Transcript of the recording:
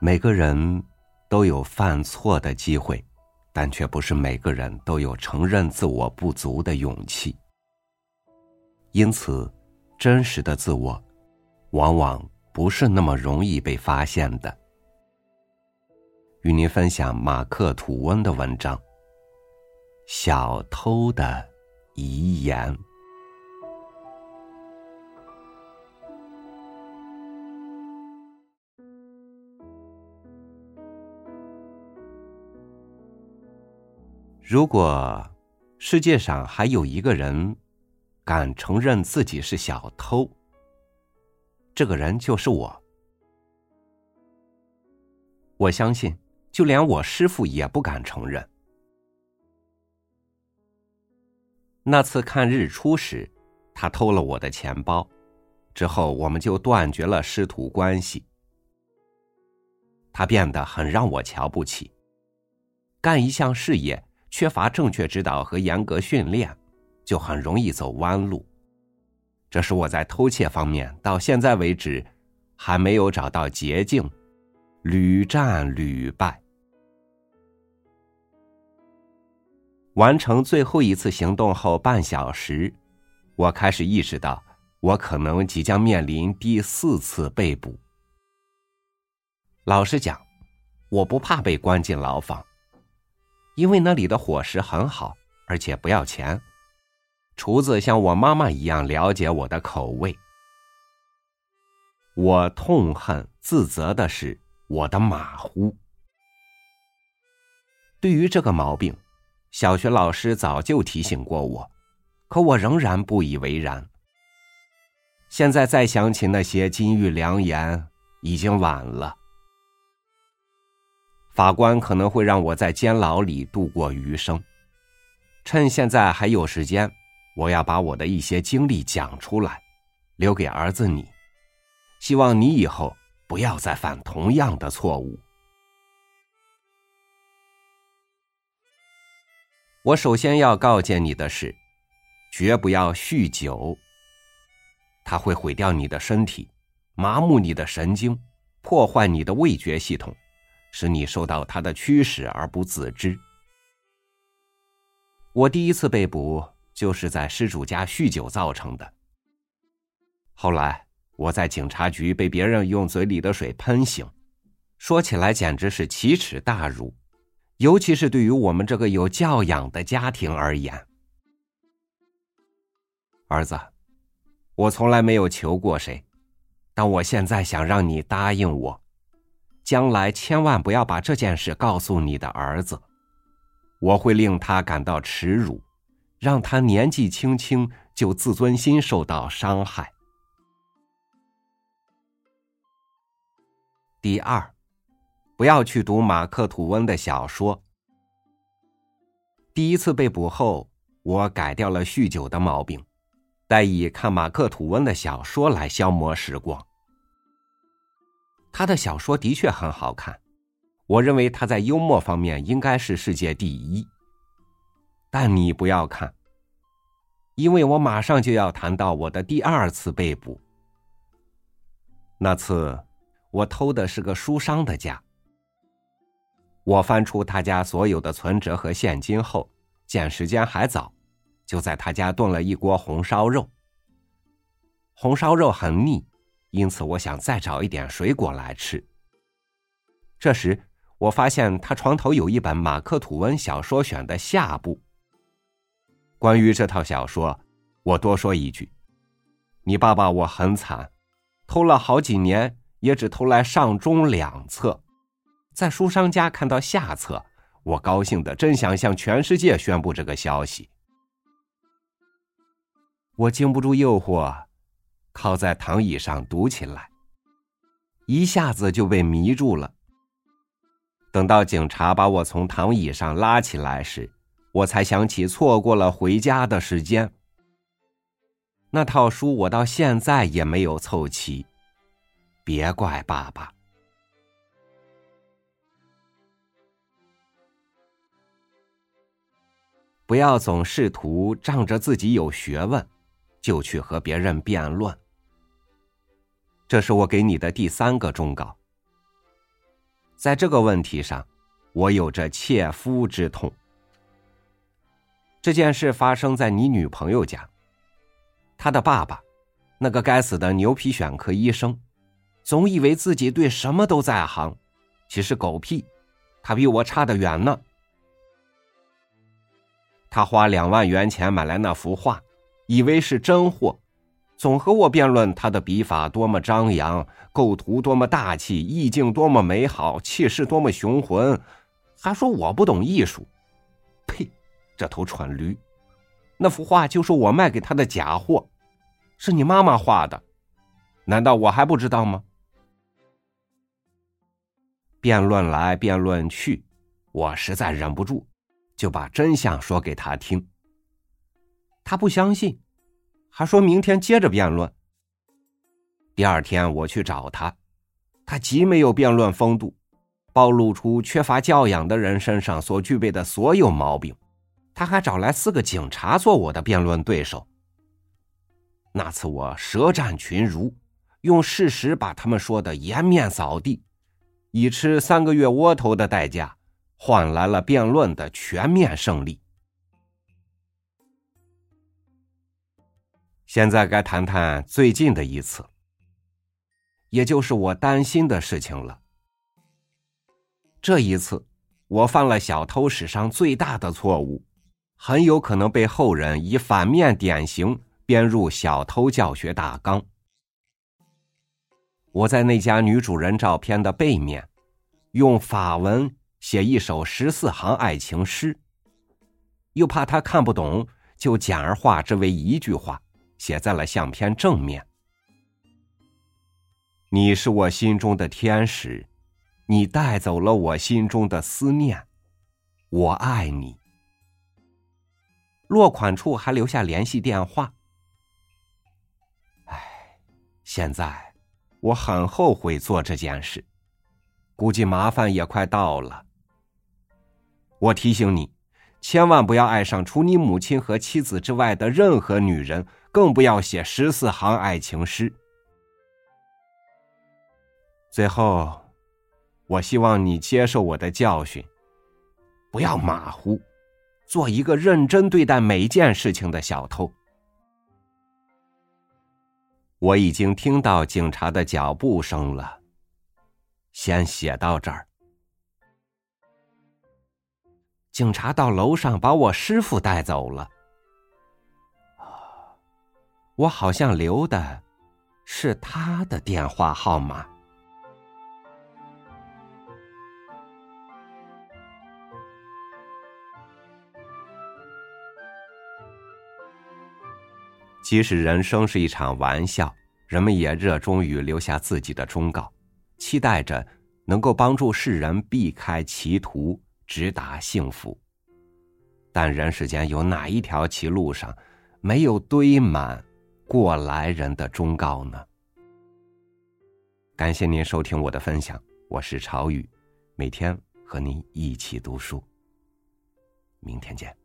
每个人都有犯错的机会，但却不是每个人都有承认自我不足的勇气。因此，真实的自我，往往不是那么容易被发现的。与您分享马克·吐温的文章《小偷的遗言》。如果世界上还有一个人敢承认自己是小偷，这个人就是我。我相信，就连我师傅也不敢承认。那次看日出时，他偷了我的钱包，之后我们就断绝了师徒关系。他变得很让我瞧不起，干一项事业。缺乏正确指导和严格训练，就很容易走弯路。这是我在偷窃方面到现在为止还没有找到捷径，屡战屡败。完成最后一次行动后半小时，我开始意识到我可能即将面临第四次被捕。老实讲，我不怕被关进牢房。因为那里的伙食很好，而且不要钱。厨子像我妈妈一样了解我的口味。我痛恨、自责的是我的马虎。对于这个毛病，小学老师早就提醒过我，可我仍然不以为然。现在再想起那些金玉良言，已经晚了。法官可能会让我在监牢里度过余生。趁现在还有时间，我要把我的一些经历讲出来，留给儿子你。希望你以后不要再犯同样的错误。我首先要告诫你的是，绝不要酗酒。它会毁掉你的身体，麻木你的神经，破坏你的味觉系统。使你受到他的驱使而不自知。我第一次被捕就是在失主家酗酒造成的。后来我在警察局被别人用嘴里的水喷醒，说起来简直是奇耻大辱，尤其是对于我们这个有教养的家庭而言。儿子，我从来没有求过谁，但我现在想让你答应我。将来千万不要把这件事告诉你的儿子，我会令他感到耻辱，让他年纪轻轻就自尊心受到伤害。第二，不要去读马克·吐温的小说。第一次被捕后，我改掉了酗酒的毛病，代以看马克·吐温的小说来消磨时光。他的小说的确很好看，我认为他在幽默方面应该是世界第一。但你不要看，因为我马上就要谈到我的第二次被捕。那次我偷的是个书商的家，我翻出他家所有的存折和现金后，见时间还早，就在他家炖了一锅红烧肉。红烧肉很腻。因此，我想再找一点水果来吃。这时，我发现他床头有一本马克·吐温小说选的下部。关于这套小说，我多说一句：你爸爸我很惨，偷了好几年，也只偷来上中两册。在书商家看到下册，我高兴的真想向全世界宣布这个消息。我经不住诱惑。靠在躺椅上读起来，一下子就被迷住了。等到警察把我从躺椅上拉起来时，我才想起错过了回家的时间。那套书我到现在也没有凑齐，别怪爸爸。不要总试图仗着自己有学问，就去和别人辩论。这是我给你的第三个忠告。在这个问题上，我有着切肤之痛。这件事发生在你女朋友家。他的爸爸，那个该死的牛皮癣科医生，总以为自己对什么都在行，其实狗屁，他比我差得远呢。他花两万元钱买来那幅画，以为是真货，总和我辩论他的笔法多么张扬，构图多么大气，意境多么美好，气势多么雄浑，还说我不懂艺术。呸！这头蠢驴！那幅画就是我卖给他的假货，是你妈妈画的，难道我还不知道吗？辩论来辩论去，我实在忍不住。就把真相说给他听，他不相信，还说明天接着辩论。第二天我去找他，他极没有辩论风度，暴露出缺乏教养的人身上所具备的所有毛病。他还找来四个警察做我的辩论对手。那次我舌战群儒，用事实把他们说的颜面扫地，以吃三个月窝头的代价。换来了辩论的全面胜利。现在该谈谈最近的一次，也就是我担心的事情了。这一次，我犯了小偷史上最大的错误，很有可能被后人以反面典型编入小偷教学大纲。我在那家女主人照片的背面，用法文。写一首十四行爱情诗，又怕他看不懂，就简而化之为一句话，写在了相片正面。你是我心中的天使，你带走了我心中的思念，我爱你。落款处还留下联系电话。唉，现在我很后悔做这件事，估计麻烦也快到了。我提醒你，千万不要爱上除你母亲和妻子之外的任何女人，更不要写十四行爱情诗。最后，我希望你接受我的教训，不要马虎，做一个认真对待每件事情的小偷。我已经听到警察的脚步声了，先写到这儿。警察到楼上把我师傅带走了。我好像留的是他的电话号码。即使人生是一场玩笑，人们也热衷于留下自己的忠告，期待着能够帮助世人避开歧途。直达幸福。但人世间有哪一条歧路上，没有堆满过来人的忠告呢？感谢您收听我的分享，我是朝雨，每天和您一起读书。明天见。